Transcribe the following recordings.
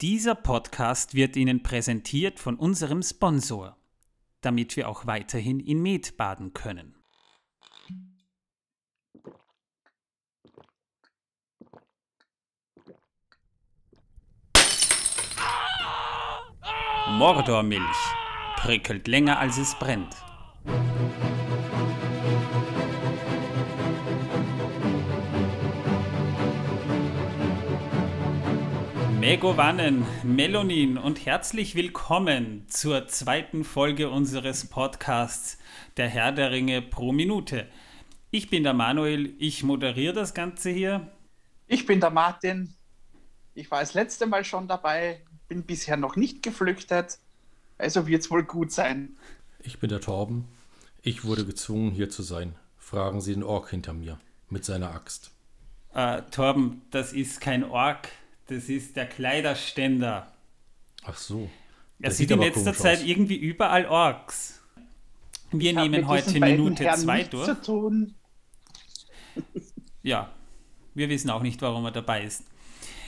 Dieser Podcast wird Ihnen präsentiert von unserem Sponsor, damit wir auch weiterhin in Met baden können. Mordormilch prickelt länger als es brennt. Megovanen, Melonin und herzlich willkommen zur zweiten Folge unseres Podcasts Der Herr der Ringe pro Minute. Ich bin der Manuel, ich moderiere das Ganze hier. Ich bin der Martin. Ich war das letzte Mal schon dabei, bin bisher noch nicht geflüchtet, also wird es wohl gut sein. Ich bin der Torben. Ich wurde gezwungen, hier zu sein. Fragen Sie den Ork hinter mir mit seiner Axt. Äh, Torben, das ist kein Ork, das ist der Kleiderständer. Ach so. Er sieht in letzter Zeit aus. irgendwie überall Orks. Wir ich nehmen heute Minute zwei durch. ja, wir wissen auch nicht, warum er dabei ist.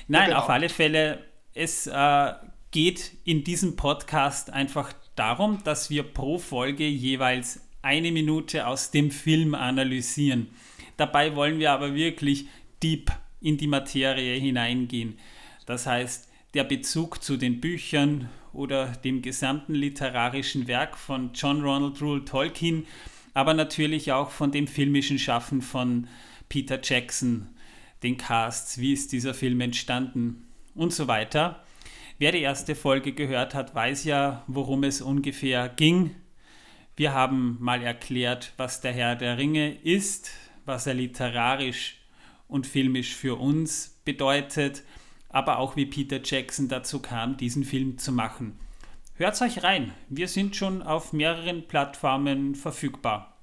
Nein, ja, genau. auf alle Fälle, es äh, geht in diesem Podcast einfach darum, dass wir pro Folge jeweils eine Minute aus dem Film analysieren. Dabei wollen wir aber wirklich deep in die Materie hineingehen. Das heißt, der Bezug zu den Büchern oder dem gesamten literarischen Werk von John Ronald Rule Tolkien, aber natürlich auch von dem filmischen Schaffen von Peter Jackson, den Casts, wie ist dieser Film entstanden und so weiter. Wer die erste Folge gehört hat, weiß ja, worum es ungefähr ging. Wir haben mal erklärt, was der Herr der Ringe ist, was er literarisch und filmisch für uns bedeutet, aber auch wie Peter Jackson dazu kam, diesen Film zu machen. Hört euch rein, wir sind schon auf mehreren Plattformen verfügbar.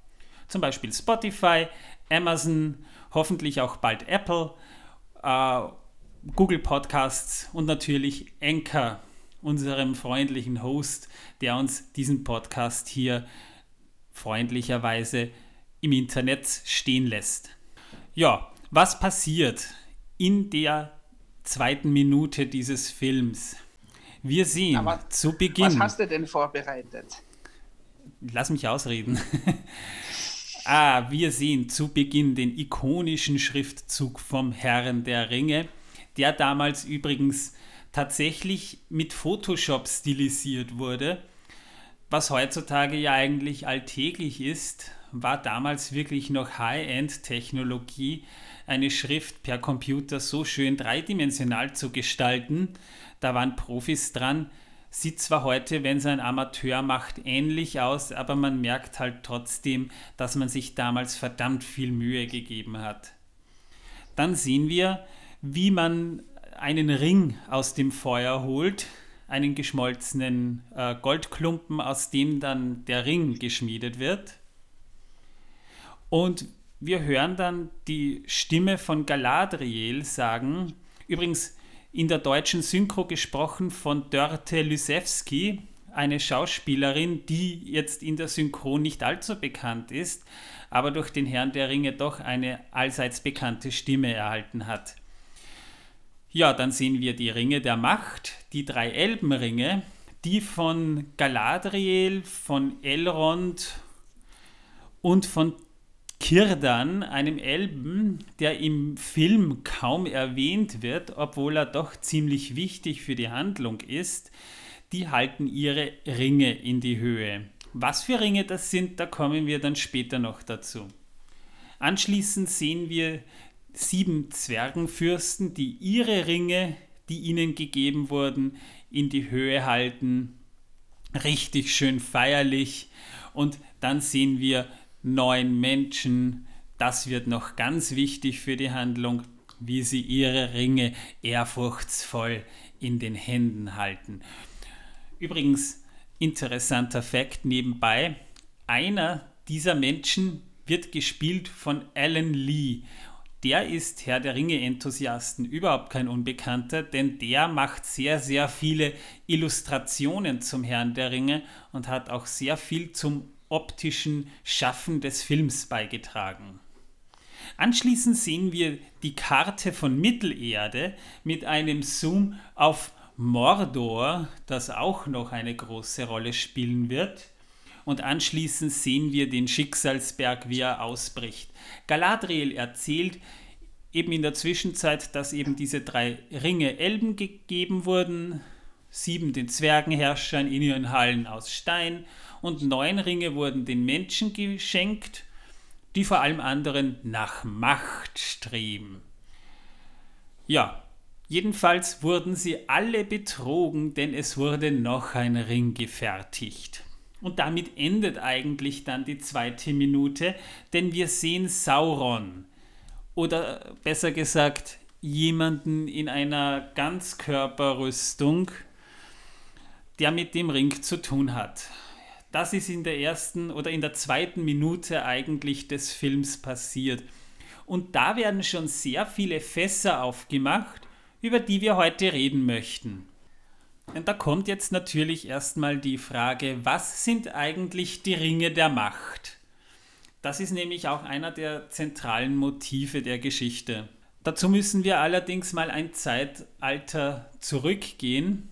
Zum Beispiel Spotify, Amazon, hoffentlich auch bald Apple, äh, Google Podcasts und natürlich Anchor, unserem freundlichen Host, der uns diesen Podcast hier freundlicherweise im Internet stehen lässt. Ja, was passiert in der zweiten Minute dieses Films? Wir sehen Aber zu Beginn. Was hast du denn vorbereitet? Lass mich ausreden. ah, wir sehen zu Beginn den ikonischen Schriftzug vom Herrn der Ringe, der damals übrigens tatsächlich mit Photoshop stilisiert wurde, was heutzutage ja eigentlich alltäglich ist, war damals wirklich noch High-End-Technologie eine Schrift per Computer so schön dreidimensional zu gestalten. Da waren Profis dran. Sieht zwar heute, wenn es ein Amateur macht, ähnlich aus, aber man merkt halt trotzdem, dass man sich damals verdammt viel Mühe gegeben hat. Dann sehen wir, wie man einen Ring aus dem Feuer holt, einen geschmolzenen äh, Goldklumpen, aus dem dann der Ring geschmiedet wird. Und wir hören dann die Stimme von Galadriel sagen, übrigens in der deutschen Synchro gesprochen von Dörte Lysewski, eine Schauspielerin, die jetzt in der Synchron nicht allzu bekannt ist, aber durch den Herrn der Ringe doch eine allseits bekannte Stimme erhalten hat. Ja, dann sehen wir die Ringe der Macht, die drei Elbenringe, die von Galadriel, von Elrond und von Kirdan, einem Elben, der im Film kaum erwähnt wird, obwohl er doch ziemlich wichtig für die Handlung ist, die halten ihre Ringe in die Höhe. Was für Ringe das sind, da kommen wir dann später noch dazu. Anschließend sehen wir sieben Zwergenfürsten, die ihre Ringe, die ihnen gegeben wurden, in die Höhe halten. Richtig schön feierlich. Und dann sehen wir neun Menschen. Das wird noch ganz wichtig für die Handlung, wie sie ihre Ringe ehrfurchtsvoll in den Händen halten. Übrigens, interessanter Fakt nebenbei, einer dieser Menschen wird gespielt von Alan Lee. Der ist Herr der Ringe-Enthusiasten überhaupt kein Unbekannter, denn der macht sehr, sehr viele Illustrationen zum Herrn der Ringe und hat auch sehr viel zum optischen Schaffen des Films beigetragen. Anschließend sehen wir die Karte von Mittelerde mit einem Zoom auf Mordor, das auch noch eine große Rolle spielen wird. Und anschließend sehen wir den Schicksalsberg, wie er ausbricht. Galadriel erzählt eben in der Zwischenzeit, dass eben diese drei Ringe Elben gegeben wurden, sieben den Zwergenherrschern in ihren Hallen aus Stein und neun Ringe wurden den Menschen geschenkt, die vor allem anderen nach Macht streben. Ja, jedenfalls wurden sie alle betrogen, denn es wurde noch ein Ring gefertigt. Und damit endet eigentlich dann die zweite Minute, denn wir sehen Sauron. Oder besser gesagt, jemanden in einer Ganzkörperrüstung, der mit dem Ring zu tun hat. Das ist in der ersten oder in der zweiten Minute eigentlich des Films passiert. Und da werden schon sehr viele Fässer aufgemacht, über die wir heute reden möchten. Und da kommt jetzt natürlich erstmal die Frage, was sind eigentlich die Ringe der Macht? Das ist nämlich auch einer der zentralen Motive der Geschichte. Dazu müssen wir allerdings mal ein Zeitalter zurückgehen,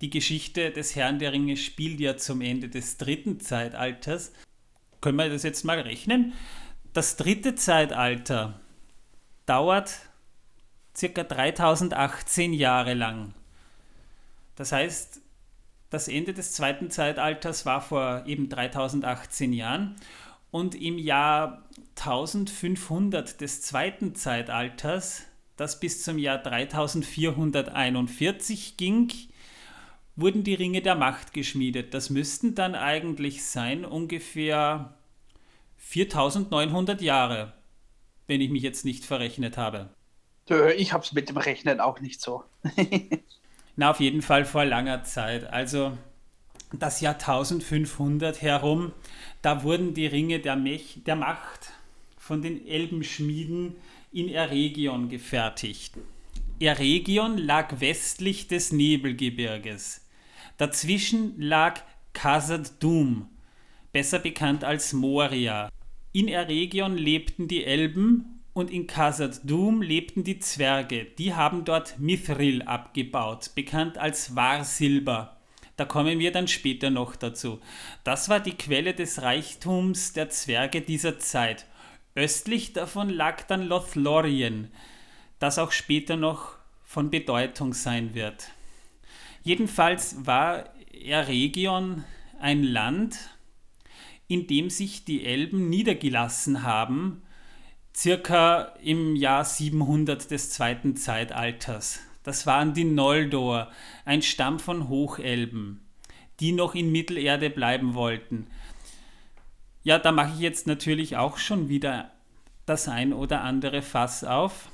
die Geschichte des Herrn der Ringe spielt ja zum Ende des dritten Zeitalters. Können wir das jetzt mal rechnen? Das dritte Zeitalter dauert circa 3018 Jahre lang. Das heißt, das Ende des zweiten Zeitalters war vor eben 3018 Jahren und im Jahr 1500 des zweiten Zeitalters, das bis zum Jahr 3441 ging, wurden die Ringe der Macht geschmiedet. Das müssten dann eigentlich sein ungefähr 4900 Jahre, wenn ich mich jetzt nicht verrechnet habe. Ich habe es mit dem Rechnen auch nicht so. Na, auf jeden Fall vor langer Zeit. Also das Jahr 1500 herum, da wurden die Ringe der, Mech, der Macht von den Elbenschmieden in Eregion gefertigt. Eregion lag westlich des Nebelgebirges. Dazwischen lag Khazad Dum, besser bekannt als Moria. In Eregion lebten die Elben und in Khazad Dum lebten die Zwerge. Die haben dort Mithril abgebaut, bekannt als Wahrsilber. Da kommen wir dann später noch dazu. Das war die Quelle des Reichtums der Zwerge dieser Zeit. Östlich davon lag dann Lothlorien, das auch später noch von Bedeutung sein wird. Jedenfalls war Eregion ein Land, in dem sich die Elben niedergelassen haben, circa im Jahr 700 des zweiten Zeitalters. Das waren die Noldor, ein Stamm von Hochelben, die noch in Mittelerde bleiben wollten. Ja, da mache ich jetzt natürlich auch schon wieder das ein oder andere Fass auf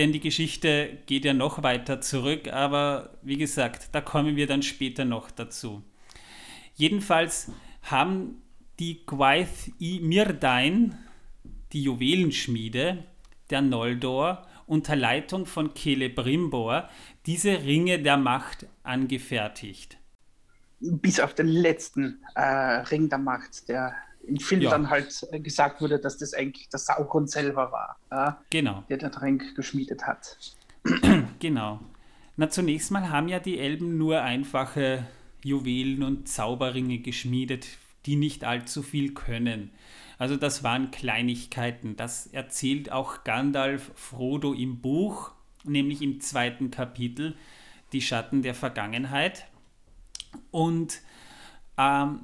denn die Geschichte geht ja noch weiter zurück, aber wie gesagt, da kommen wir dann später noch dazu. Jedenfalls haben die Gwaith i Mirdain, die Juwelenschmiede der Noldor, unter Leitung von Celebrimbor diese Ringe der Macht angefertigt. Bis auf den letzten äh, Ring der Macht, der im Film ja. dann halt äh, gesagt wurde, dass das eigentlich der Sauron selber war, ja, genau. der den Trank geschmiedet hat. Genau. Na, zunächst mal haben ja die Elben nur einfache Juwelen und Zauberringe geschmiedet, die nicht allzu viel können. Also das waren Kleinigkeiten. Das erzählt auch Gandalf Frodo im Buch, nämlich im zweiten Kapitel, Die Schatten der Vergangenheit. Und ähm,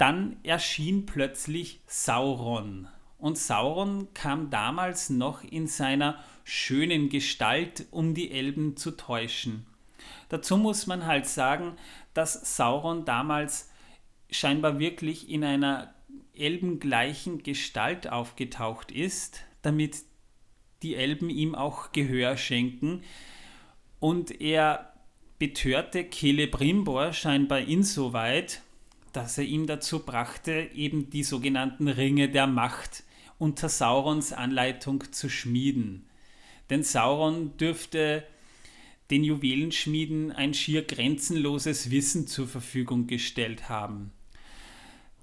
dann erschien plötzlich Sauron. Und Sauron kam damals noch in seiner schönen Gestalt, um die Elben zu täuschen. Dazu muss man halt sagen, dass Sauron damals scheinbar wirklich in einer elbengleichen Gestalt aufgetaucht ist, damit die Elben ihm auch Gehör schenken. Und er betörte Celebrimbor scheinbar insoweit, dass er ihn dazu brachte, eben die sogenannten Ringe der Macht unter Saurons Anleitung zu schmieden. Denn Sauron dürfte den Juwelenschmieden ein schier grenzenloses Wissen zur Verfügung gestellt haben.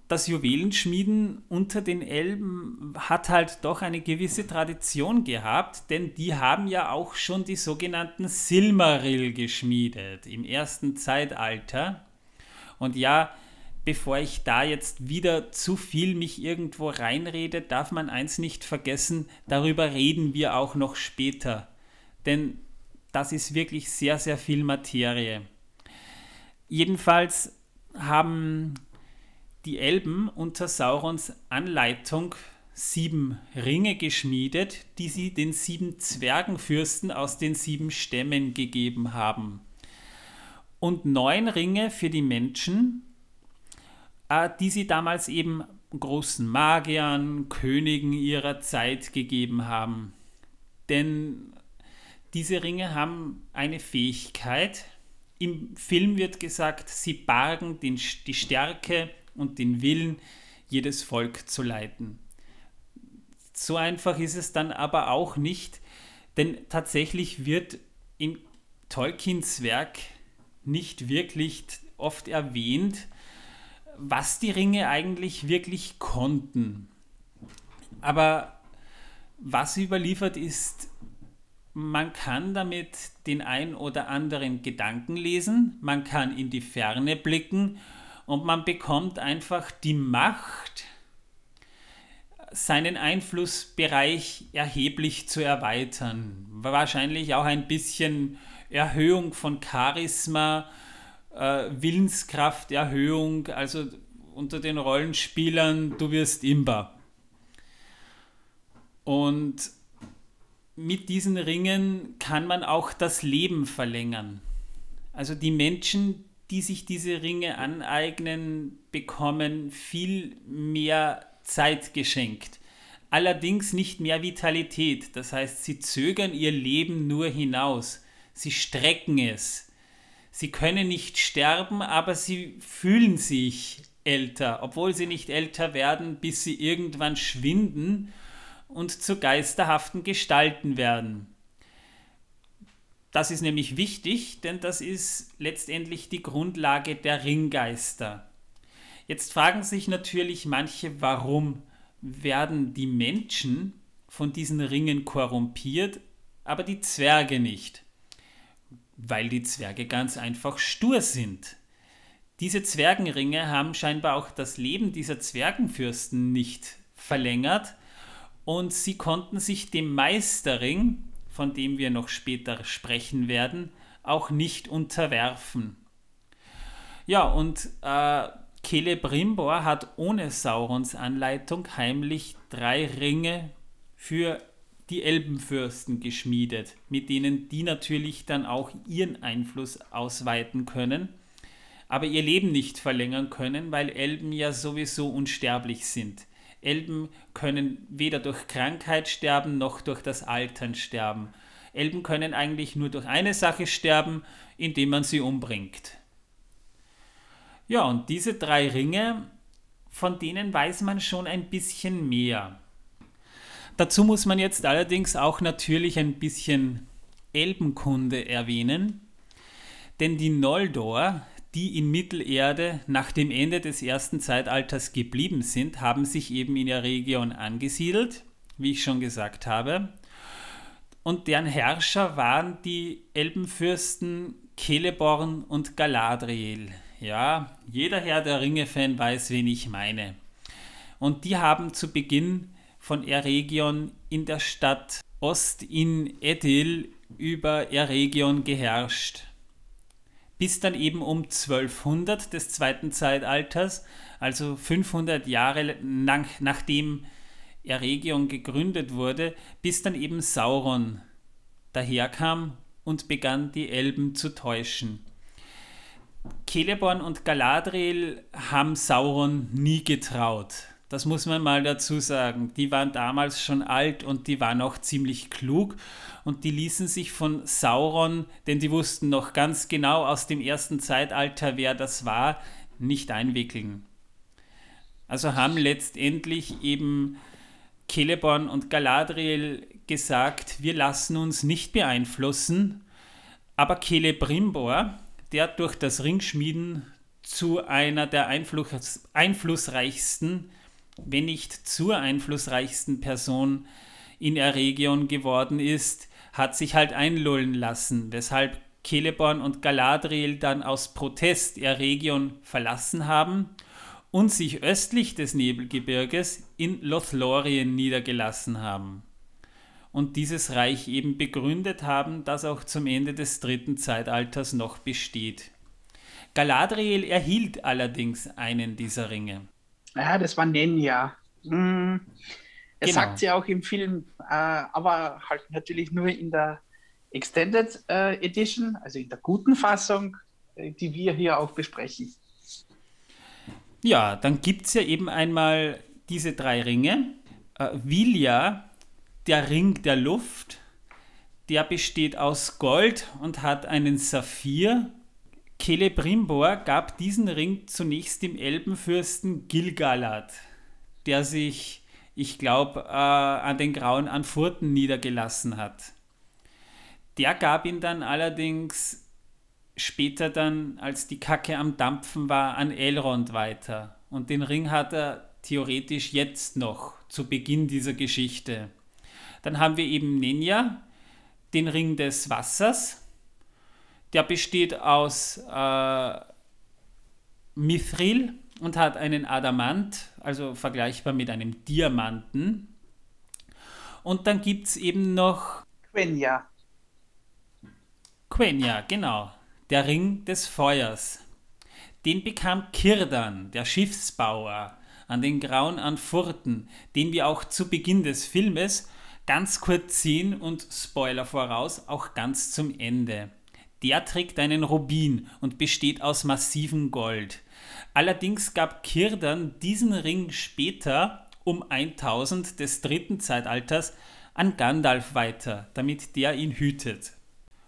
das Juwelenschmieden unter den Elben hat halt doch eine gewisse Tradition gehabt, denn die haben ja auch schon die sogenannten Silmaril geschmiedet im ersten Zeitalter. Und ja, bevor ich da jetzt wieder zu viel mich irgendwo reinrede, darf man eins nicht vergessen, darüber reden wir auch noch später. Denn das ist wirklich sehr, sehr viel Materie. Jedenfalls haben die Elben unter Saurons Anleitung sieben Ringe geschmiedet, die sie den sieben Zwergenfürsten aus den sieben Stämmen gegeben haben. Und neun Ringe für die Menschen, die sie damals eben großen Magiern, Königen ihrer Zeit gegeben haben. Denn diese Ringe haben eine Fähigkeit. Im Film wird gesagt, sie bargen den, die Stärke und den Willen, jedes Volk zu leiten. So einfach ist es dann aber auch nicht, denn tatsächlich wird in Tolkiens Werk nicht wirklich oft erwähnt, was die Ringe eigentlich wirklich konnten. Aber was überliefert ist, man kann damit den ein oder anderen Gedanken lesen, man kann in die Ferne blicken und man bekommt einfach die Macht, seinen Einflussbereich erheblich zu erweitern. Wahrscheinlich auch ein bisschen Erhöhung von Charisma, äh, Willenskraft, Erhöhung, also unter den Rollenspielern, du wirst Imba. Und mit diesen Ringen kann man auch das Leben verlängern. Also die Menschen, die sich diese Ringe aneignen, bekommen viel mehr Zeit geschenkt. Allerdings nicht mehr Vitalität. Das heißt, sie zögern ihr Leben nur hinaus. Sie strecken es. Sie können nicht sterben, aber sie fühlen sich älter, obwohl sie nicht älter werden, bis sie irgendwann schwinden und zu geisterhaften Gestalten werden. Das ist nämlich wichtig, denn das ist letztendlich die Grundlage der Ringgeister. Jetzt fragen sich natürlich manche, warum werden die Menschen von diesen Ringen korrumpiert, aber die Zwerge nicht? Weil die Zwerge ganz einfach stur sind. Diese Zwergenringe haben scheinbar auch das Leben dieser Zwergenfürsten nicht verlängert und sie konnten sich dem Meisterring, von dem wir noch später sprechen werden, auch nicht unterwerfen. Ja, und äh, Celebrimbor hat ohne Saurons Anleitung heimlich drei Ringe für die Elbenfürsten geschmiedet, mit denen die natürlich dann auch ihren Einfluss ausweiten können, aber ihr Leben nicht verlängern können, weil Elben ja sowieso unsterblich sind. Elben können weder durch Krankheit sterben noch durch das Altern sterben. Elben können eigentlich nur durch eine Sache sterben, indem man sie umbringt. Ja, und diese drei Ringe, von denen weiß man schon ein bisschen mehr. Dazu muss man jetzt allerdings auch natürlich ein bisschen Elbenkunde erwähnen, denn die Noldor, die in Mittelerde nach dem Ende des ersten Zeitalters geblieben sind, haben sich eben in der Region angesiedelt, wie ich schon gesagt habe. Und deren Herrscher waren die Elbenfürsten Celeborn und Galadriel. Ja, jeder Herr der Ringe-Fan weiß, wen ich meine. Und die haben zu Beginn von Eregion in der Stadt Ost in Edil über Eregion geherrscht bis dann eben um 1200 des zweiten Zeitalters, also 500 Jahre nach, nachdem Eregion gegründet wurde, bis dann eben Sauron daherkam und begann die Elben zu täuschen. Celeborn und Galadriel haben Sauron nie getraut. Das muss man mal dazu sagen. Die waren damals schon alt und die waren auch ziemlich klug und die ließen sich von Sauron, denn die wussten noch ganz genau aus dem ersten Zeitalter, wer das war, nicht einwickeln. Also haben letztendlich eben Celeborn und Galadriel gesagt, wir lassen uns nicht beeinflussen, aber Celebrimbor, der durch das Ringschmieden zu einer der Einfluss, einflussreichsten, wenn nicht zur einflussreichsten Person in der Region geworden ist, hat sich halt einlullen lassen, weshalb Celeborn und Galadriel dann aus Protest ihre Region verlassen haben und sich östlich des Nebelgebirges in Lothlorien niedergelassen haben und dieses Reich eben begründet haben, das auch zum Ende des dritten Zeitalters noch besteht. Galadriel erhielt allerdings einen dieser Ringe. Ja, das war Nenya. Hm. Er genau. sagt sie auch im Film, äh, aber halt natürlich nur in der Extended äh, Edition, also in der guten Fassung, äh, die wir hier auch besprechen. Ja, dann gibt es ja eben einmal diese drei Ringe. Äh, Vilja, der Ring der Luft, der besteht aus Gold und hat einen Saphir Celebrimbor gab diesen Ring zunächst dem Elbenfürsten Gilgalad, der sich, ich glaube, äh, an den grauen Anfurten niedergelassen hat. Der gab ihn dann allerdings später dann, als die Kacke am Dampfen war, an Elrond weiter. Und den Ring hat er theoretisch jetzt noch, zu Beginn dieser Geschichte. Dann haben wir eben Nenja, den Ring des Wassers, der besteht aus äh, Mithril und hat einen Adamant, also vergleichbar mit einem Diamanten. Und dann gibt es eben noch Quenya. Quenya, genau. Der Ring des Feuers. Den bekam Kirdan, der Schiffsbauer, an den Grauen Anfurten, den wir auch zu Beginn des Filmes ganz kurz sehen und Spoiler voraus, auch ganz zum Ende. Der trägt einen Rubin und besteht aus massivem Gold. Allerdings gab Kirdan diesen Ring später um 1000 des dritten Zeitalters an Gandalf weiter, damit der ihn hütet.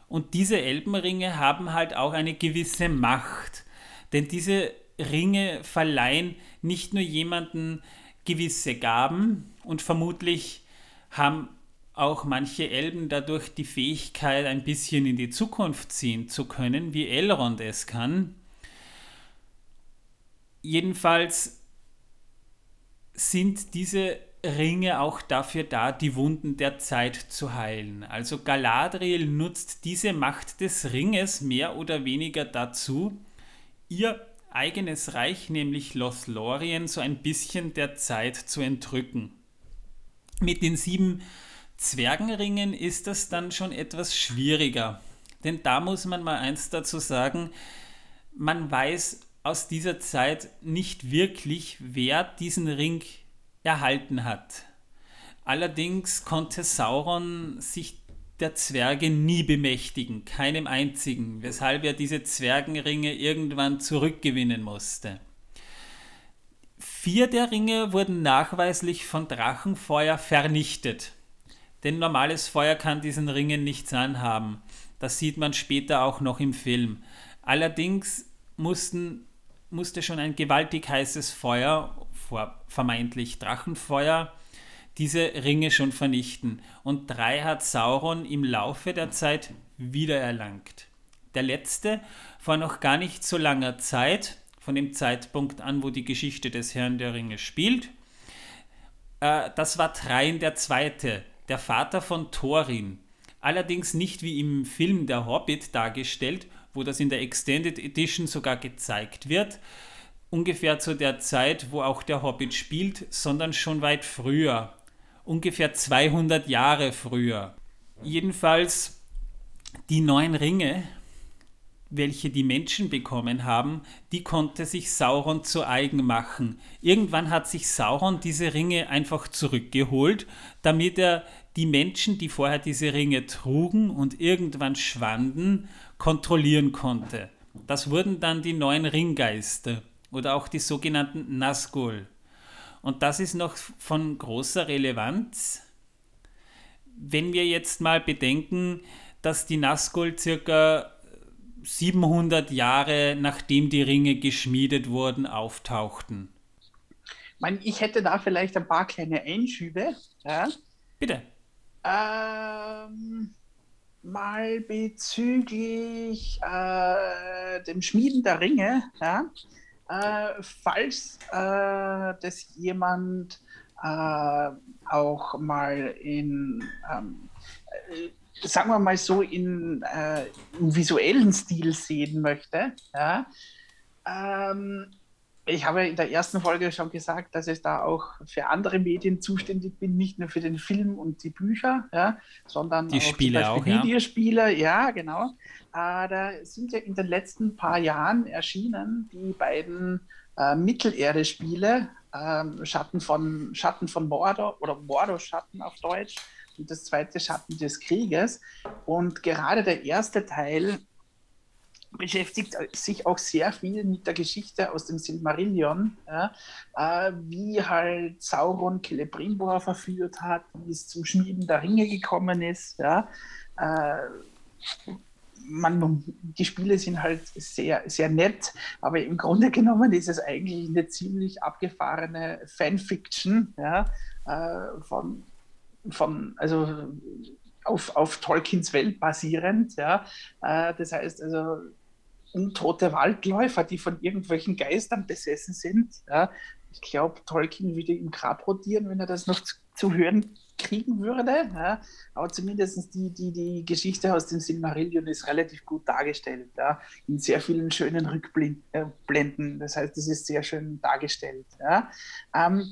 Und diese Elbenringe haben halt auch eine gewisse Macht, denn diese Ringe verleihen nicht nur jemanden gewisse Gaben und vermutlich haben auch manche Elben dadurch die Fähigkeit, ein bisschen in die Zukunft ziehen zu können, wie Elrond es kann. Jedenfalls sind diese Ringe auch dafür da, die Wunden der Zeit zu heilen. Also Galadriel nutzt diese Macht des Ringes mehr oder weniger dazu, ihr eigenes Reich, nämlich Lothlorien, so ein bisschen der Zeit zu entrücken. Mit den sieben Zwergenringen ist das dann schon etwas schwieriger. Denn da muss man mal eins dazu sagen, man weiß aus dieser Zeit nicht wirklich, wer diesen Ring erhalten hat. Allerdings konnte Sauron sich der Zwerge nie bemächtigen, keinem einzigen, weshalb er diese Zwergenringe irgendwann zurückgewinnen musste. Vier der Ringe wurden nachweislich von Drachenfeuer vernichtet. Denn normales Feuer kann diesen Ringen nichts anhaben. Das sieht man später auch noch im Film. Allerdings mussten, musste schon ein gewaltig heißes Feuer, vermeintlich Drachenfeuer, diese Ringe schon vernichten. Und drei hat Sauron im Laufe der Zeit wiedererlangt. Der letzte vor noch gar nicht so langer Zeit, von dem Zeitpunkt an, wo die Geschichte des Herrn der Ringe spielt, äh, das war Trein der Zweite, der Vater von Thorin. Allerdings nicht wie im Film Der Hobbit dargestellt, wo das in der Extended Edition sogar gezeigt wird, ungefähr zu der Zeit, wo auch der Hobbit spielt, sondern schon weit früher, ungefähr 200 Jahre früher. Jedenfalls die neun Ringe welche die Menschen bekommen haben, die konnte sich Sauron zu eigen machen. Irgendwann hat sich Sauron diese Ringe einfach zurückgeholt, damit er die Menschen, die vorher diese Ringe trugen und irgendwann schwanden, kontrollieren konnte. Das wurden dann die neuen Ringgeister oder auch die sogenannten Nazgul. Und das ist noch von großer Relevanz, wenn wir jetzt mal bedenken, dass die Nazgul circa 700 Jahre nachdem die Ringe geschmiedet wurden, auftauchten. Ich hätte da vielleicht ein paar kleine Einschübe. Ja? Bitte. Ähm, mal bezüglich äh, dem Schmieden der Ringe, ja, äh, falls äh, das jemand äh, auch mal in, ähm, äh, sagen wir mal so, in, äh, im visuellen Stil sehen möchte, ja, ähm, ich habe in der ersten Folge schon gesagt, dass ich da auch für andere Medien zuständig bin, nicht nur für den Film und die Bücher, ja, sondern die auch Spiele auch, Videospiele, ja, ja genau. Äh, da sind ja in den letzten paar Jahren erschienen die beiden äh, Mittelerde-Spiele, äh, Schatten von Schatten von Mordor oder Mordor-Schatten auf Deutsch und das zweite Schatten des Krieges. Und gerade der erste Teil beschäftigt sich auch sehr viel mit der Geschichte aus dem Silmarillion, ja, äh, wie halt Sauron Celebrimbor verführt hat, wie es zum Schmieden der Ringe gekommen ist. Ja. Äh, man, die Spiele sind halt sehr, sehr nett, aber im Grunde genommen ist es eigentlich eine ziemlich abgefahrene Fanfiction ja, äh, von, von, also auf, auf Tolkiens Welt basierend. Ja. Äh, das heißt also, untote Waldläufer, die von irgendwelchen Geistern besessen sind. Ja. Ich glaube, Tolkien würde im Grab rotieren, wenn er das noch zu, zu hören kriegen würde. Ja. Aber zumindest die, die, die Geschichte aus dem Silmarillion ist relativ gut dargestellt. Ja. In sehr vielen schönen Rückblenden. Äh, das heißt, es ist sehr schön dargestellt. Ja. Ähm,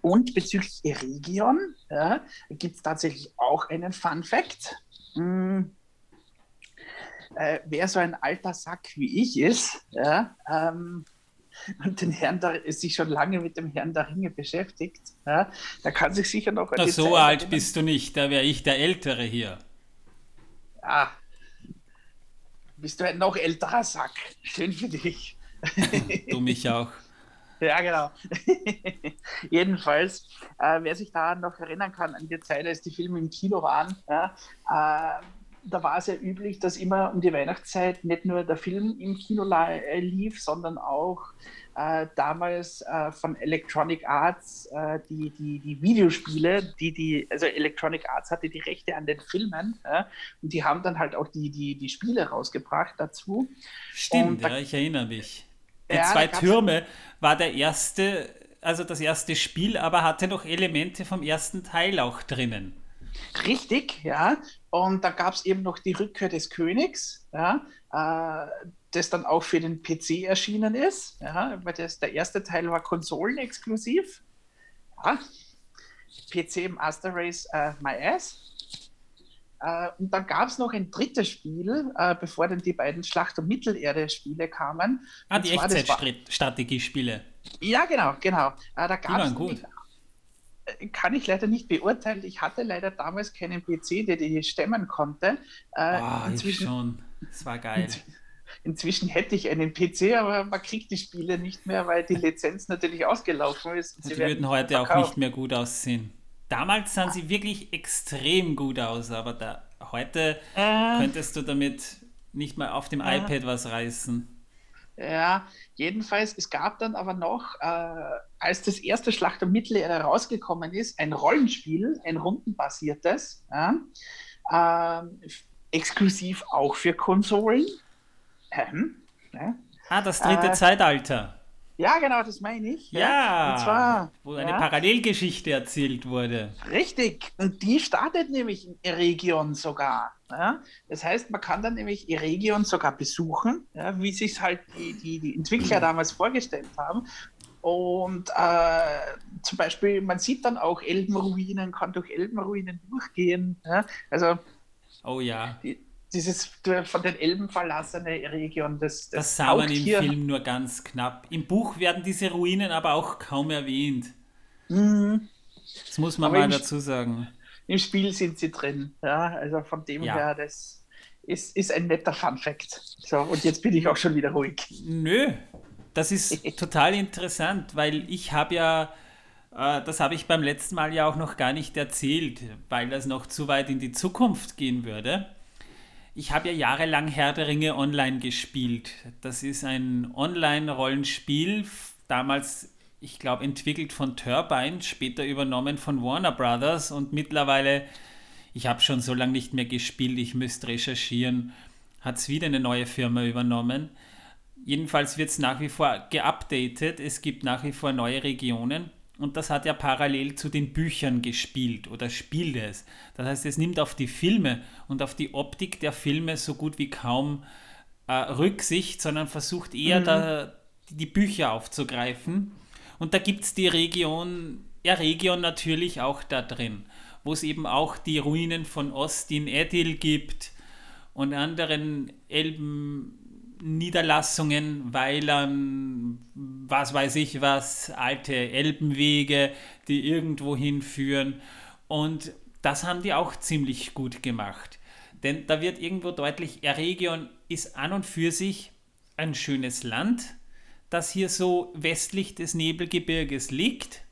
und bezüglich Eregion ja, gibt es tatsächlich auch einen Fun Fact. Hm äh, wer so ein alter Sack wie ich ist, ja, ähm, und den Herrn da, sich schon lange mit dem Herrn der Ringe beschäftigt, ja, der kann sich sicher noch Na, So Zeit alt erinnern. bist du nicht, da wäre ich der Ältere hier. Ja, bist du ein noch älterer Sack. Schön für dich. du mich auch. Ja, genau. Jedenfalls, äh, wer sich da noch erinnern kann an die Zeit, als die Filme im Kino waren, ja, äh, da war es ja üblich, dass immer um die Weihnachtszeit nicht nur der Film im Kino äh, lief, sondern auch äh, damals äh, von Electronic Arts äh, die, die, die Videospiele, die die, also Electronic Arts hatte die Rechte an den Filmen und die haben dann halt auch die, die, die Spiele rausgebracht dazu. Stimmt, da, ja, ich erinnere mich. Die ja, zwei Türme war der erste, also das erste Spiel, aber hatte noch Elemente vom ersten Teil auch drinnen. Richtig, ja. Und da gab es eben noch die Rückkehr des Königs, ja, äh, das dann auch für den PC erschienen ist, ja, weil das, der erste Teil war konsolenexklusiv. Ja. PC Master Race äh, My Ass. Äh, und dann gab es noch ein drittes Spiel, äh, bevor dann die beiden Schlacht- und Mittelerde-Spiele kamen. Ah, die Echtzeitstrategiespiele. Ja, genau, genau. Äh, da gab es kann ich leider nicht beurteilen. Ich hatte leider damals keinen PC, der die stemmen konnte. Äh, oh, inzwischen, schon. Das war geil. inzwischen hätte ich einen PC, aber man kriegt die Spiele nicht mehr, weil die Lizenz natürlich ausgelaufen ist. sie würden heute verkauft. auch nicht mehr gut aussehen. Damals sahen sie wirklich extrem gut aus, aber da, heute äh, könntest du damit nicht mal auf dem äh, iPad was reißen. Ja, jedenfalls, es gab dann aber noch, äh, als das erste Schlacht um Mittelerde rausgekommen ist, ein Rollenspiel, ein rundenbasiertes, ja, äh, exklusiv auch für Konsolen. Ähm, ja. Ah, das dritte äh, Zeitalter. Ja, genau, das meine ich. Ja, ja. Und zwar, wo eine ja, Parallelgeschichte erzählt wurde. Richtig, und die startet nämlich in Eregion sogar. Ja? Das heißt, man kann dann nämlich Eregion sogar besuchen, ja, wie sich halt die, die, die Entwickler damals vorgestellt haben. Und äh, zum Beispiel, man sieht dann auch Elbenruinen, kann durch Elbenruinen durchgehen. Ja? Also, oh ja. Die, dieses von den Elben verlassene Region. Das, das, das sah man im hier. Film nur ganz knapp. Im Buch werden diese Ruinen aber auch kaum erwähnt. Mhm. Das muss man aber mal dazu sagen. Im Spiel sind sie drin. Ja, also von dem ja. her, das ist, ist ein netter Fun-Fact. So, und jetzt bin ich auch schon wieder ruhig. Nö, das ist total interessant, weil ich habe ja äh, das habe ich beim letzten Mal ja auch noch gar nicht erzählt, weil das noch zu weit in die Zukunft gehen würde ich habe ja jahrelang Herr der Ringe online gespielt. Das ist ein Online-Rollenspiel, damals, ich glaube, entwickelt von Turbine, später übernommen von Warner Brothers und mittlerweile Ich habe schon so lange nicht mehr gespielt, ich müsste recherchieren. Hat es wieder eine neue Firma übernommen. Jedenfalls wird es nach wie vor geupdatet. Es gibt nach wie vor neue Regionen. Und das hat ja parallel zu den Büchern gespielt oder spielt es. Das heißt, es nimmt auf die Filme und auf die Optik der Filme so gut wie kaum äh, Rücksicht, sondern versucht eher mhm. da, die Bücher aufzugreifen. Und da gibt es die Region, ja, Region natürlich auch da drin, wo es eben auch die Ruinen von Ostin Edil gibt und anderen Elben. Niederlassungen, Weilern, was weiß ich was, alte Elbenwege, die irgendwo hinführen. Und das haben die auch ziemlich gut gemacht. Denn da wird irgendwo deutlich, Eregion ist an und für sich ein schönes Land, das hier so westlich des Nebelgebirges liegt.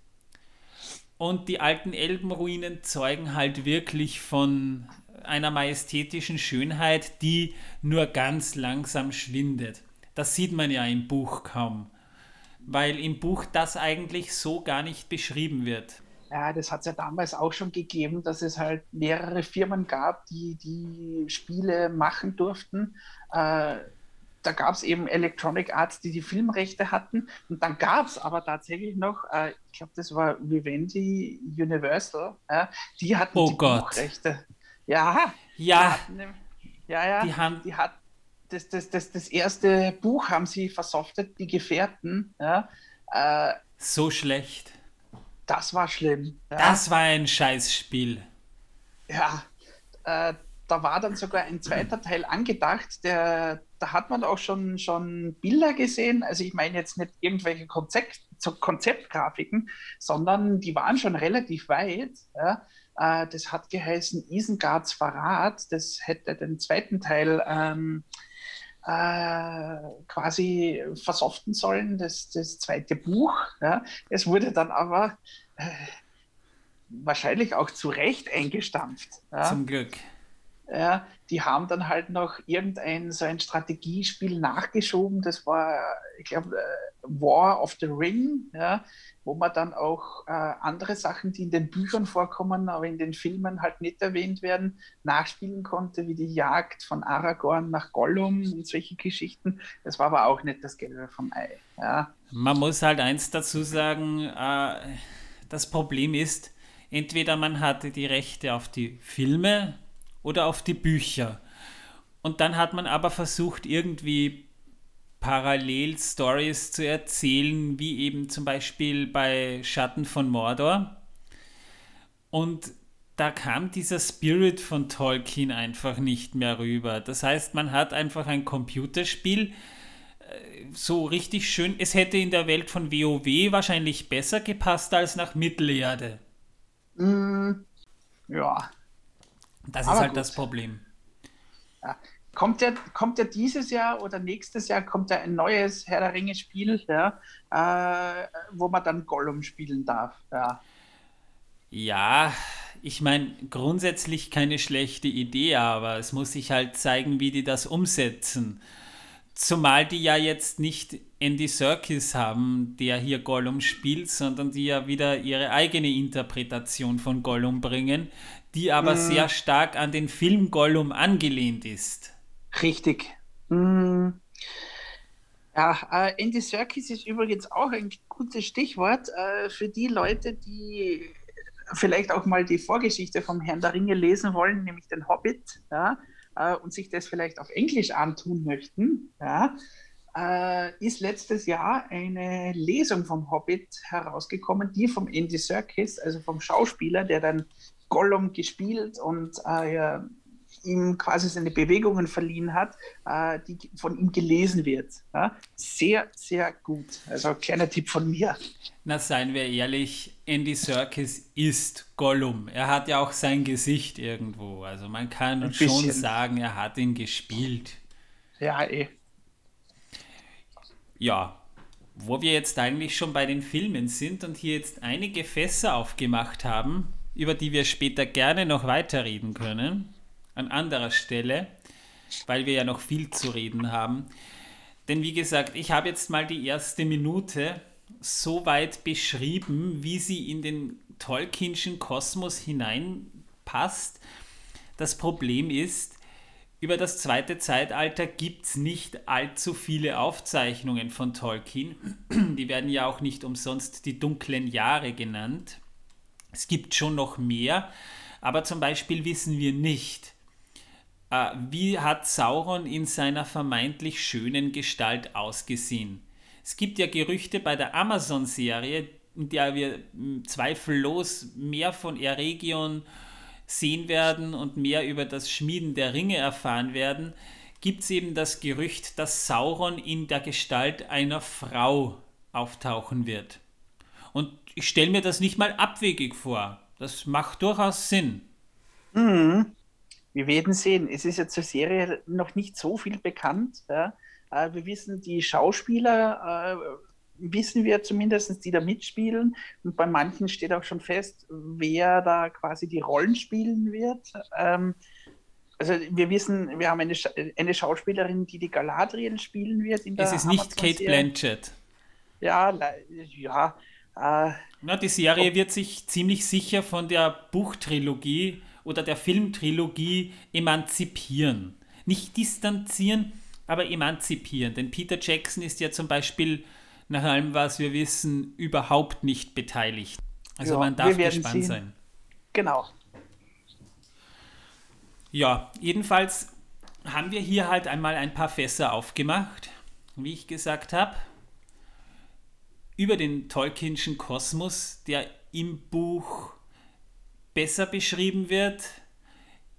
Und die alten Elbenruinen zeugen halt wirklich von einer majestätischen Schönheit, die nur ganz langsam schwindet. Das sieht man ja im Buch kaum, weil im Buch das eigentlich so gar nicht beschrieben wird. Ja, das hat es ja damals auch schon gegeben, dass es halt mehrere Firmen gab, die die Spiele machen durften. Äh, da gab es eben Electronic Arts, die die Filmrechte hatten. Und dann gab es aber tatsächlich noch, äh, ich glaube, das war Vivendi Universal, äh, die hatten oh die Gott. Buchrechte. Ja, ja, ja, ja, die haben, die hat das, das, das, das erste Buch haben sie versoftet, die Gefährten. Ja, äh, so schlecht. Das war schlimm. Ja. Das war ein Scheißspiel. Ja, äh, da war dann sogar ein zweiter Teil angedacht, der, da hat man auch schon, schon Bilder gesehen. Also ich meine jetzt nicht irgendwelche Konzept, Konzeptgrafiken, sondern die waren schon relativ weit. Ja. Äh, das hat geheißen Isengards Verrat. Das hätte den zweiten Teil ähm, äh, quasi versoften sollen, das, das zweite Buch. Ja. Es wurde dann aber äh, wahrscheinlich auch zu Recht eingestampft. Ja. Zum Glück. Ja, die haben dann halt noch irgendein so ein Strategiespiel nachgeschoben. Das war, ich glaube, äh, War of the Ring, ja, wo man dann auch äh, andere Sachen, die in den Büchern vorkommen, aber in den Filmen halt nicht erwähnt werden, nachspielen konnte, wie die Jagd von Aragorn nach Gollum und solche Geschichten. Das war aber auch nicht das Gelbe vom Ei. Ja. Man muss halt eins dazu sagen, äh, das Problem ist, entweder man hatte die Rechte auf die Filme, oder auf die Bücher. Und dann hat man aber versucht, irgendwie parallel Stories zu erzählen, wie eben zum Beispiel bei Schatten von Mordor. Und da kam dieser Spirit von Tolkien einfach nicht mehr rüber. Das heißt, man hat einfach ein Computerspiel äh, so richtig schön. Es hätte in der Welt von WoW wahrscheinlich besser gepasst als nach Mittelerde. Mm, ja, das Aber ist halt gut. das Problem. Ja. Kommt ja, kommt ja dieses Jahr oder nächstes Jahr kommt ja ein neues Herr der Ringe-Spiel, ja, äh, wo man dann Gollum spielen darf. Ja, ja ich meine, grundsätzlich keine schlechte Idee, aber es muss sich halt zeigen, wie die das umsetzen. Zumal die ja jetzt nicht Andy Serkis haben, der hier Gollum spielt, sondern die ja wieder ihre eigene Interpretation von Gollum bringen, die aber mm. sehr stark an den Film Gollum angelehnt ist. Richtig. Mm. Ja, äh, Andy Serkis ist übrigens auch ein gutes Stichwort äh, für die Leute, die vielleicht auch mal die Vorgeschichte vom Herrn der Ringe lesen wollen, nämlich den Hobbit, ja, äh, und sich das vielleicht auf Englisch antun möchten. Ja, äh, ist letztes Jahr eine Lesung vom Hobbit herausgekommen, die vom Andy Serkis, also vom Schauspieler, der dann Gollum gespielt und äh, ihm quasi seine Bewegungen verliehen hat, äh, die von ihm gelesen wird. Ja? Sehr, sehr gut. Also kleiner Tipp von mir. Na, seien wir ehrlich, Andy Serkis ist Gollum. Er hat ja auch sein Gesicht irgendwo. Also man kann Ein schon bisschen. sagen, er hat ihn gespielt. Ja, eh. Ja, wo wir jetzt eigentlich schon bei den Filmen sind und hier jetzt einige Fässer aufgemacht haben, über die wir später gerne noch weiterreden können, an anderer Stelle, weil wir ja noch viel zu reden haben. Denn wie gesagt, ich habe jetzt mal die erste Minute so weit beschrieben, wie sie in den Tolkienschen Kosmos hineinpasst. Das Problem ist, über das zweite Zeitalter gibt es nicht allzu viele Aufzeichnungen von Tolkien. Die werden ja auch nicht umsonst die dunklen Jahre genannt. Es gibt schon noch mehr, aber zum Beispiel wissen wir nicht, äh, wie hat Sauron in seiner vermeintlich schönen Gestalt ausgesehen. Es gibt ja Gerüchte bei der Amazon-Serie, in der wir hm, zweifellos mehr von Eregion sehen werden und mehr über das Schmieden der Ringe erfahren werden, gibt es eben das Gerücht, dass Sauron in der Gestalt einer Frau auftauchen wird. Und ich stelle mir das nicht mal abwegig vor. Das macht durchaus Sinn. Mhm. Wir werden sehen. Es ist ja zur Serie noch nicht so viel bekannt. Ja. Äh, wir wissen, die Schauspieler äh, wissen wir zumindest, die da mitspielen. Und bei manchen steht auch schon fest, wer da quasi die Rollen spielen wird. Ähm, also wir wissen, wir haben eine, Scha eine Schauspielerin, die die Galadriel spielen wird. es ist nicht Kate Blanchett. Ja, ja. Äh, Na, die Serie wird sich ziemlich sicher von der Buchtrilogie oder der Filmtrilogie emanzipieren. Nicht distanzieren, aber emanzipieren. Denn Peter Jackson ist ja zum Beispiel nach allem, was wir wissen, überhaupt nicht beteiligt. Also ja, man darf gespannt sehen. sein. Genau. Ja, jedenfalls haben wir hier halt einmal ein paar Fässer aufgemacht, wie ich gesagt habe, über den Tolkienschen Kosmos, der im Buch besser beschrieben wird,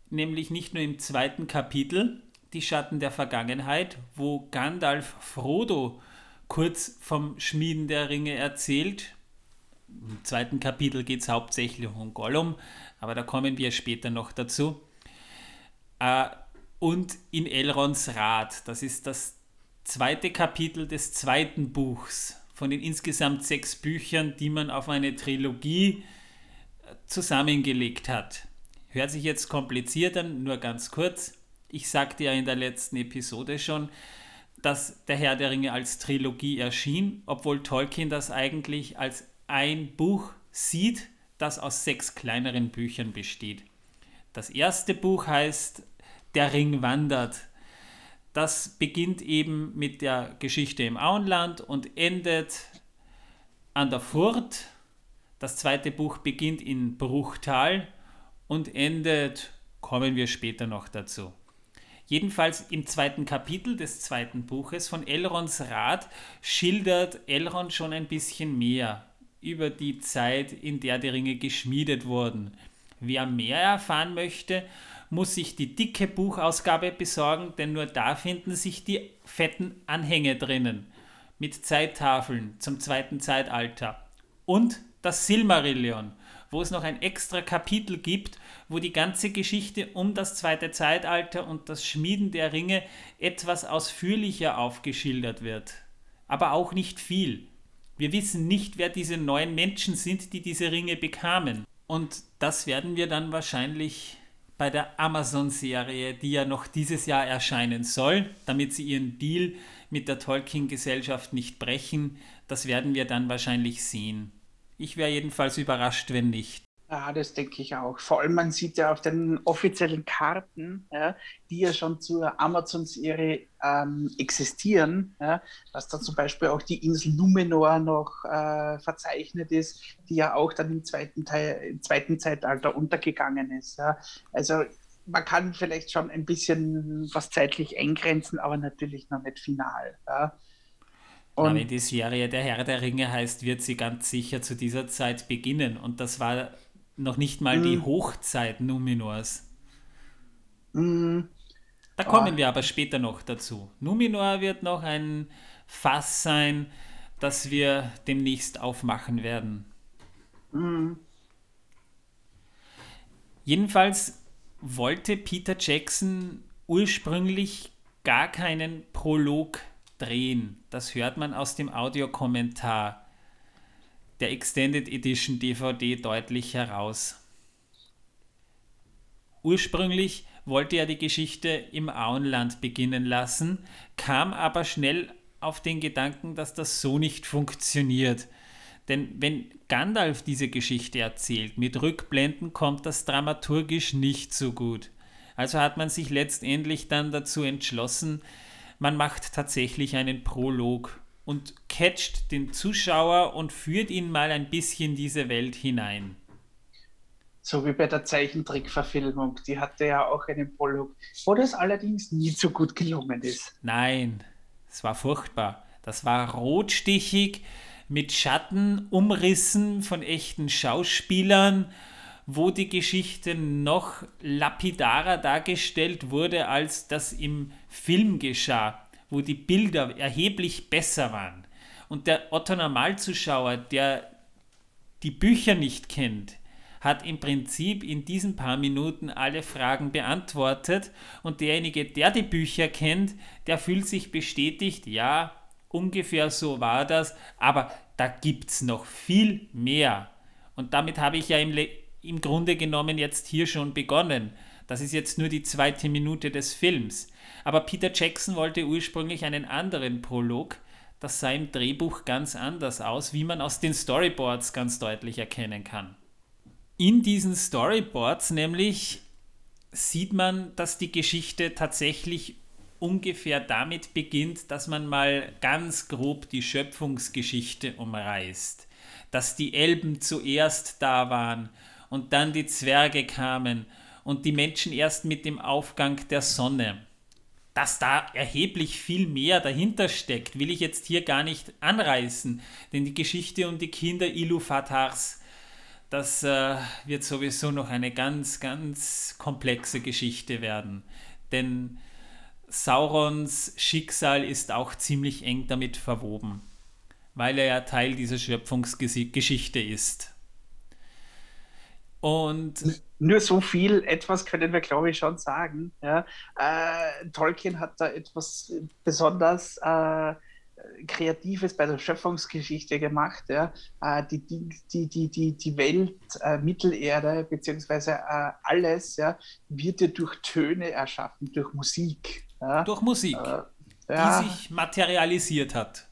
nämlich nicht nur im zweiten Kapitel, die Schatten der Vergangenheit, wo Gandalf Frodo kurz vom Schmieden der Ringe erzählt. Im zweiten Kapitel geht es hauptsächlich um Gollum, aber da kommen wir später noch dazu. Äh, und in Elrons Rat, das ist das zweite Kapitel des zweiten Buchs von den insgesamt sechs Büchern, die man auf eine Trilogie äh, zusammengelegt hat. Hört sich jetzt kompliziert an, nur ganz kurz. Ich sagte ja in der letzten Episode schon, dass der Herr der Ringe als Trilogie erschien, obwohl Tolkien das eigentlich als ein Buch sieht, das aus sechs kleineren Büchern besteht. Das erste Buch heißt Der Ring wandert. Das beginnt eben mit der Geschichte im Auenland und endet an der Furt. Das zweite Buch beginnt in Bruchtal und endet, kommen wir später noch dazu. Jedenfalls im zweiten Kapitel des zweiten Buches von Elrons Rat schildert Elrond schon ein bisschen mehr über die Zeit, in der die Ringe geschmiedet wurden. Wer mehr erfahren möchte, muss sich die dicke Buchausgabe besorgen, denn nur da finden sich die fetten Anhänge drinnen mit Zeittafeln zum zweiten Zeitalter und das Silmarillion, wo es noch ein extra Kapitel gibt, wo die ganze Geschichte um das zweite Zeitalter und das Schmieden der Ringe etwas ausführlicher aufgeschildert wird. Aber auch nicht viel. Wir wissen nicht, wer diese neuen Menschen sind, die diese Ringe bekamen. Und das werden wir dann wahrscheinlich bei der Amazon-Serie, die ja noch dieses Jahr erscheinen soll, damit sie ihren Deal mit der Tolkien-Gesellschaft nicht brechen, das werden wir dann wahrscheinlich sehen. Ich wäre jedenfalls überrascht, wenn nicht. Ja, das denke ich auch. Vor allem, man sieht ja auf den offiziellen Karten, ja, die ja schon zur Amazon-Serie ähm, existieren, ja, dass da zum Beispiel auch die Insel Numenor noch äh, verzeichnet ist, die ja auch dann im zweiten, Teil, im zweiten Zeitalter untergegangen ist. Ja. Also man kann vielleicht schon ein bisschen was zeitlich eingrenzen, aber natürlich noch nicht final. Ja. Und wenn die Serie Der Herr der Ringe heißt, wird sie ganz sicher zu dieser Zeit beginnen. Und das war noch nicht mal mm. die mhm. Hochzeit Numenors. Mm. Da kommen ah. wir aber später noch dazu. Numenor wird noch ein Fass sein, das wir demnächst aufmachen werden. Mm. Jedenfalls wollte Peter Jackson ursprünglich gar keinen Prolog drehen. Das hört man aus dem Audiokommentar der Extended Edition DVD deutlich heraus. Ursprünglich wollte er die Geschichte im Auenland beginnen lassen, kam aber schnell auf den Gedanken, dass das so nicht funktioniert. Denn wenn Gandalf diese Geschichte erzählt, mit Rückblenden kommt das dramaturgisch nicht so gut. Also hat man sich letztendlich dann dazu entschlossen, man macht tatsächlich einen Prolog und catcht den Zuschauer und führt ihn mal ein bisschen diese Welt hinein. So wie bei der Zeichentrickverfilmung, die hatte ja auch einen Prolog, wo das allerdings nie so gut gelungen ist. Nein, es war furchtbar. Das war rotstichig mit Schattenumrissen von echten Schauspielern, wo die Geschichte noch lapidarer dargestellt wurde, als das im Film geschah, wo die Bilder erheblich besser waren. Und der Otto Normalzuschauer, der die Bücher nicht kennt, hat im Prinzip in diesen paar Minuten alle Fragen beantwortet und derjenige, der die Bücher kennt, der fühlt sich bestätigt, ja, ungefähr so war das, aber da gibt es noch viel mehr. Und damit habe ich ja im, im Grunde genommen jetzt hier schon begonnen. Das ist jetzt nur die zweite Minute des Films. Aber Peter Jackson wollte ursprünglich einen anderen Prolog. Das sah im Drehbuch ganz anders aus, wie man aus den Storyboards ganz deutlich erkennen kann. In diesen Storyboards nämlich sieht man, dass die Geschichte tatsächlich ungefähr damit beginnt, dass man mal ganz grob die Schöpfungsgeschichte umreißt. Dass die Elben zuerst da waren und dann die Zwerge kamen und die Menschen erst mit dem Aufgang der Sonne. Dass da erheblich viel mehr dahinter steckt, will ich jetzt hier gar nicht anreißen, denn die Geschichte um die Kinder Iluvatars, das äh, wird sowieso noch eine ganz, ganz komplexe Geschichte werden. Denn Saurons Schicksal ist auch ziemlich eng damit verwoben, weil er ja Teil dieser Schöpfungsgeschichte ist. Und nur so viel, etwas können wir, glaube ich, schon sagen. Ja? Äh, Tolkien hat da etwas besonders äh, Kreatives bei der Schöpfungsgeschichte gemacht. Ja? Äh, die, die, die, die, die Welt, äh, Mittelerde, beziehungsweise äh, alles, ja, wird ja durch Töne erschaffen, durch Musik. Ja? Durch Musik, äh, die sich materialisiert hat.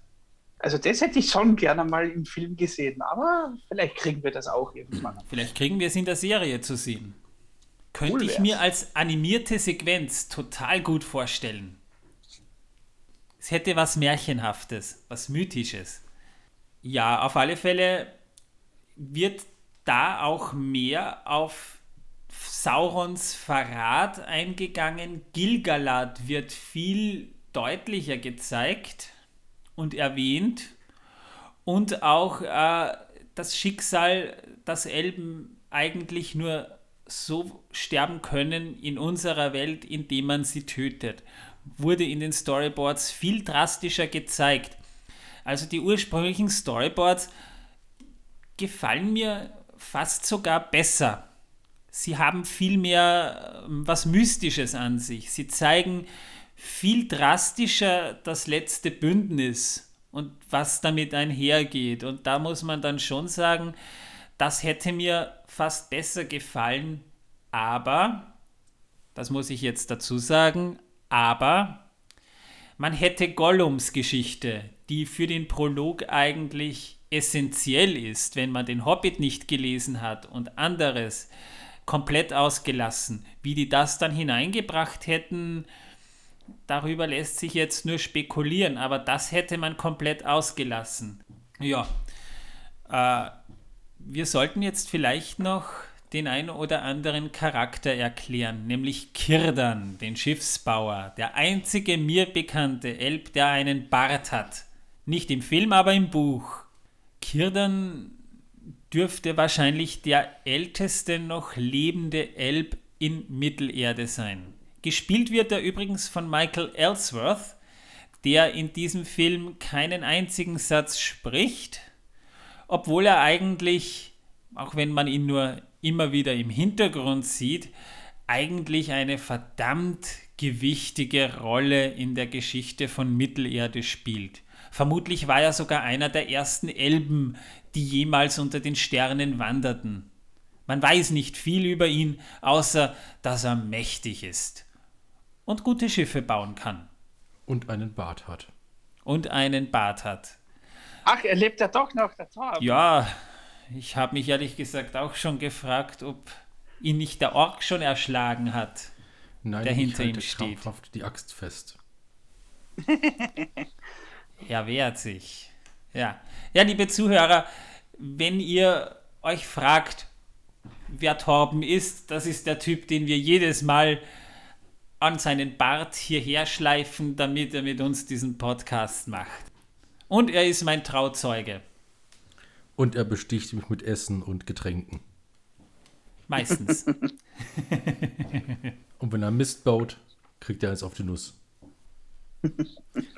Also das hätte ich schon gerne mal im Film gesehen, aber vielleicht kriegen wir das auch irgendwann. Vielleicht kriegen wir es in der Serie zu sehen. Könnte cool ich mir als animierte Sequenz total gut vorstellen. Es hätte was Märchenhaftes, was Mythisches. Ja, auf alle Fälle wird da auch mehr auf Saurons Verrat eingegangen. Gilgalad wird viel deutlicher gezeigt und erwähnt. Und auch äh, das Schicksal, dass Elben eigentlich nur so sterben können in unserer Welt, indem man sie tötet, wurde in den Storyboards viel drastischer gezeigt. Also die ursprünglichen Storyboards gefallen mir fast sogar besser sie haben viel mehr ähm, was Mystisches an sich. Sie zeigen viel drastischer das letzte Bündnis und was damit einhergeht. Und da muss man dann schon sagen, das hätte mir fast besser gefallen, aber, das muss ich jetzt dazu sagen, aber man hätte Gollums Geschichte, die für den Prolog eigentlich essentiell ist, wenn man den Hobbit nicht gelesen hat und anderes, komplett ausgelassen. Wie die das dann hineingebracht hätten, darüber lässt sich jetzt nur spekulieren, aber das hätte man komplett ausgelassen. Ja, äh, wir sollten jetzt vielleicht noch den einen oder anderen Charakter erklären, nämlich Kirdan, den Schiffsbauer, der einzige mir bekannte Elb, der einen Bart hat. Nicht im Film, aber im Buch. Kirdan dürfte wahrscheinlich der älteste noch lebende Elb in Mittelerde sein. Gespielt wird er übrigens von Michael Ellsworth, der in diesem Film keinen einzigen Satz spricht, obwohl er eigentlich, auch wenn man ihn nur immer wieder im Hintergrund sieht, eigentlich eine verdammt gewichtige Rolle in der Geschichte von Mittelerde spielt. Vermutlich war er sogar einer der ersten Elben, die jemals unter den Sternen wanderten. Man weiß nicht viel über ihn, außer dass er mächtig ist und gute Schiffe bauen kann. Und einen Bart hat. Und einen Bart hat. Ach, er lebt ja doch noch, der Torben. Ja, ich habe mich ehrlich gesagt auch schon gefragt, ob ihn nicht der Ork schon erschlagen hat. Nein, der ich hinter ihm steht. krampfhaft die Axt fest. Er wehrt sich. Ja. Ja, liebe Zuhörer, wenn ihr euch fragt, wer Torben ist, das ist der Typ, den wir jedes Mal an seinen Bart hierher schleifen, damit er mit uns diesen Podcast macht. Und er ist mein Trauzeuge. Und er besticht mich mit Essen und Getränken. Meistens. Und wenn er Mist baut, kriegt er eins auf die Nuss.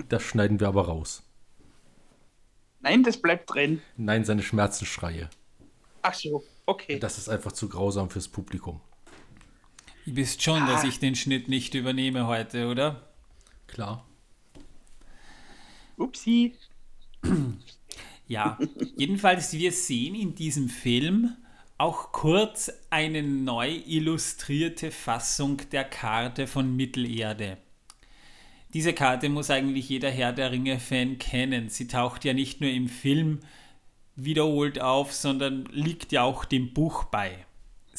Das schneiden wir aber raus. Nein, das bleibt drin. Nein, seine Schmerzensschreie. Ach so, okay. Das ist einfach zu grausam fürs Publikum. Ihr wisst schon, dass ich den Schnitt nicht übernehme heute, oder? Klar. Upsi. Ja, jedenfalls, wir sehen in diesem Film auch kurz eine neu illustrierte Fassung der Karte von Mittelerde. Diese Karte muss eigentlich jeder Herr der Ringe-Fan kennen. Sie taucht ja nicht nur im Film wiederholt auf, sondern liegt ja auch dem Buch bei.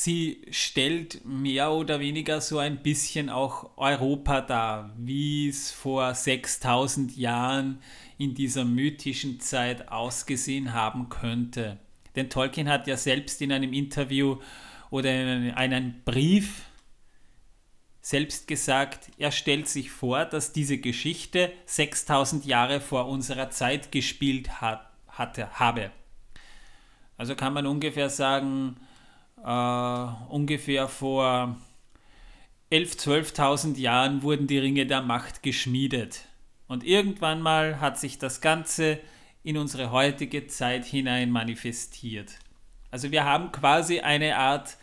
Sie stellt mehr oder weniger so ein bisschen auch Europa dar, wie es vor 6000 Jahren in dieser mythischen Zeit ausgesehen haben könnte. Denn Tolkien hat ja selbst in einem Interview oder in einem Brief selbst gesagt, er stellt sich vor, dass diese Geschichte 6000 Jahre vor unserer Zeit gespielt hat, hatte, habe. Also kann man ungefähr sagen, ungefähr vor 11.000, 12.000 Jahren wurden die Ringe der Macht geschmiedet. Und irgendwann mal hat sich das Ganze in unsere heutige Zeit hinein manifestiert. Also wir haben quasi eine Art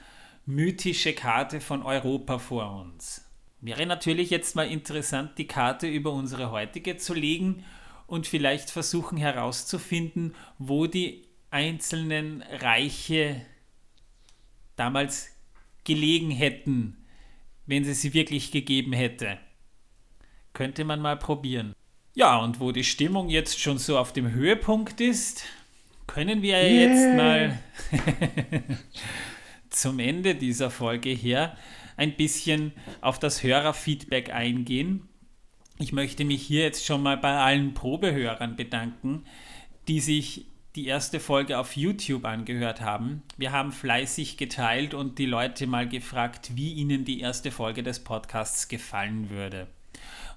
mythische Karte von Europa vor uns. Wäre natürlich jetzt mal interessant, die Karte über unsere heutige zu legen und vielleicht versuchen herauszufinden, wo die einzelnen Reiche damals gelegen hätten, wenn sie sie wirklich gegeben hätte. Könnte man mal probieren. Ja, und wo die Stimmung jetzt schon so auf dem Höhepunkt ist, können wir Yeah. jetzt mal zum Ende dieser Folge her ein bisschen auf das Hörerfeedback eingehen. Ich möchte mich hier jetzt schon mal bei allen Probehörern bedanken, die sich die erste Folge auf YouTube angehört haben. Wir haben fleißig geteilt und die Leute mal gefragt, wie ihnen die erste Folge des Podcasts gefallen würde.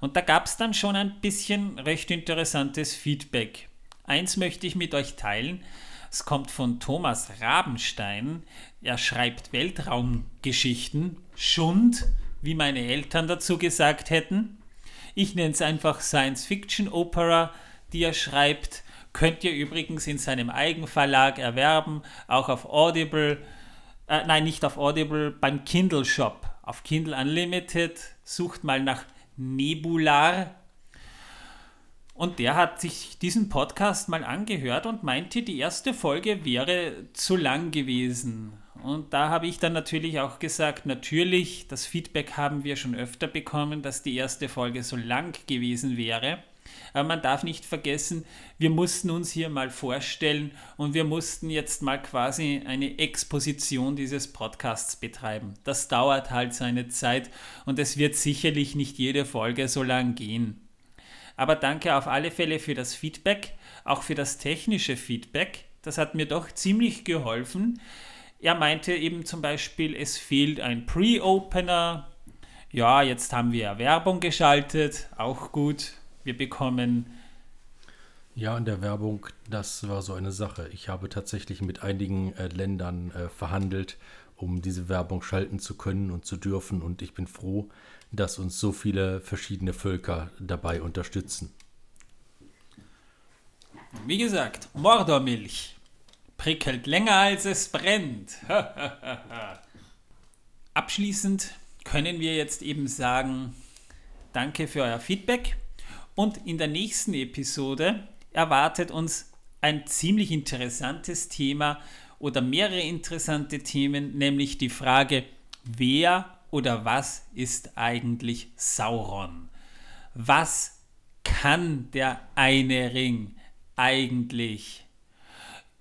Und da gab es dann schon ein bisschen recht interessantes Feedback. Eins möchte ich mit euch teilen. Es kommt von Thomas Rabenstein. Er schreibt Weltraumgeschichten. Schund, wie meine Eltern dazu gesagt hätten. Ich nenne es einfach Science-Fiction-Opera, die er schreibt. Könnt ihr übrigens in seinem Eigenverlag erwerben, auch auf Audible. Äh, nein, nicht auf Audible, beim Kindle Shop. Auf Kindle Unlimited. Sucht mal nach Nebular. Und der hat sich diesen Podcast mal angehört und meinte, die erste Folge wäre zu lang gewesen. Und da habe ich dann natürlich auch gesagt, natürlich, das Feedback haben wir schon öfter bekommen, dass die erste Folge so lang gewesen wäre. Aber man darf nicht vergessen, wir mussten uns hier mal vorstellen und wir mussten jetzt mal quasi eine Exposition dieses Podcasts betreiben. Das dauert halt seine Zeit und es wird sicherlich nicht jede Folge so lang gehen. Aber danke auf alle Fälle für das Feedback, auch für das technische Feedback. Das hat mir doch ziemlich geholfen. Er meinte eben zum Beispiel, es fehlt ein Pre-Opener. Ja, jetzt haben wir Werbung geschaltet, auch gut. Wir bekommen Ja, in der Werbung, das war so eine Sache. Ich habe tatsächlich mit einigen äh, Ländern äh, verhandelt, um diese Werbung schalten zu können und zu dürfen. Und ich bin froh, dass uns so viele verschiedene Völker dabei unterstützen. Wie gesagt, Mordormilch prickelt länger als es brennt. Abschließend können wir jetzt eben sagen, danke für euer Feedback und in der nächsten Episode erwartet uns ein ziemlich interessantes Thema oder mehrere interessante Themen, nämlich die Frage, wer oder was ist eigentlich Sauron? Was kann der eine Ring eigentlich?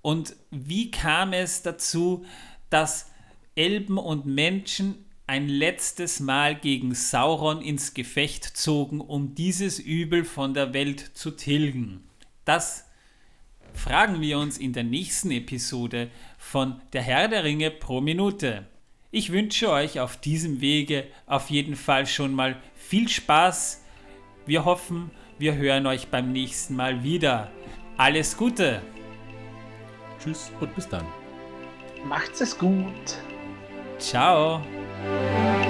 Und wie kam es dazu, dass Elben und Menschen ein letztes Mal gegen Sauron ins Gefecht zogen, um dieses Übel von der Welt zu tilgen? Das fragen wir uns in der nächsten Episode von Der Herr der Ringe pro Minute. Ich wünsche euch auf diesem Wege auf jeden Fall schon mal viel Spaß. Wir hoffen, wir hören euch beim nächsten Mal wieder. Alles Gute! Tschüss und bis dann. Macht's es gut. Ciao! Música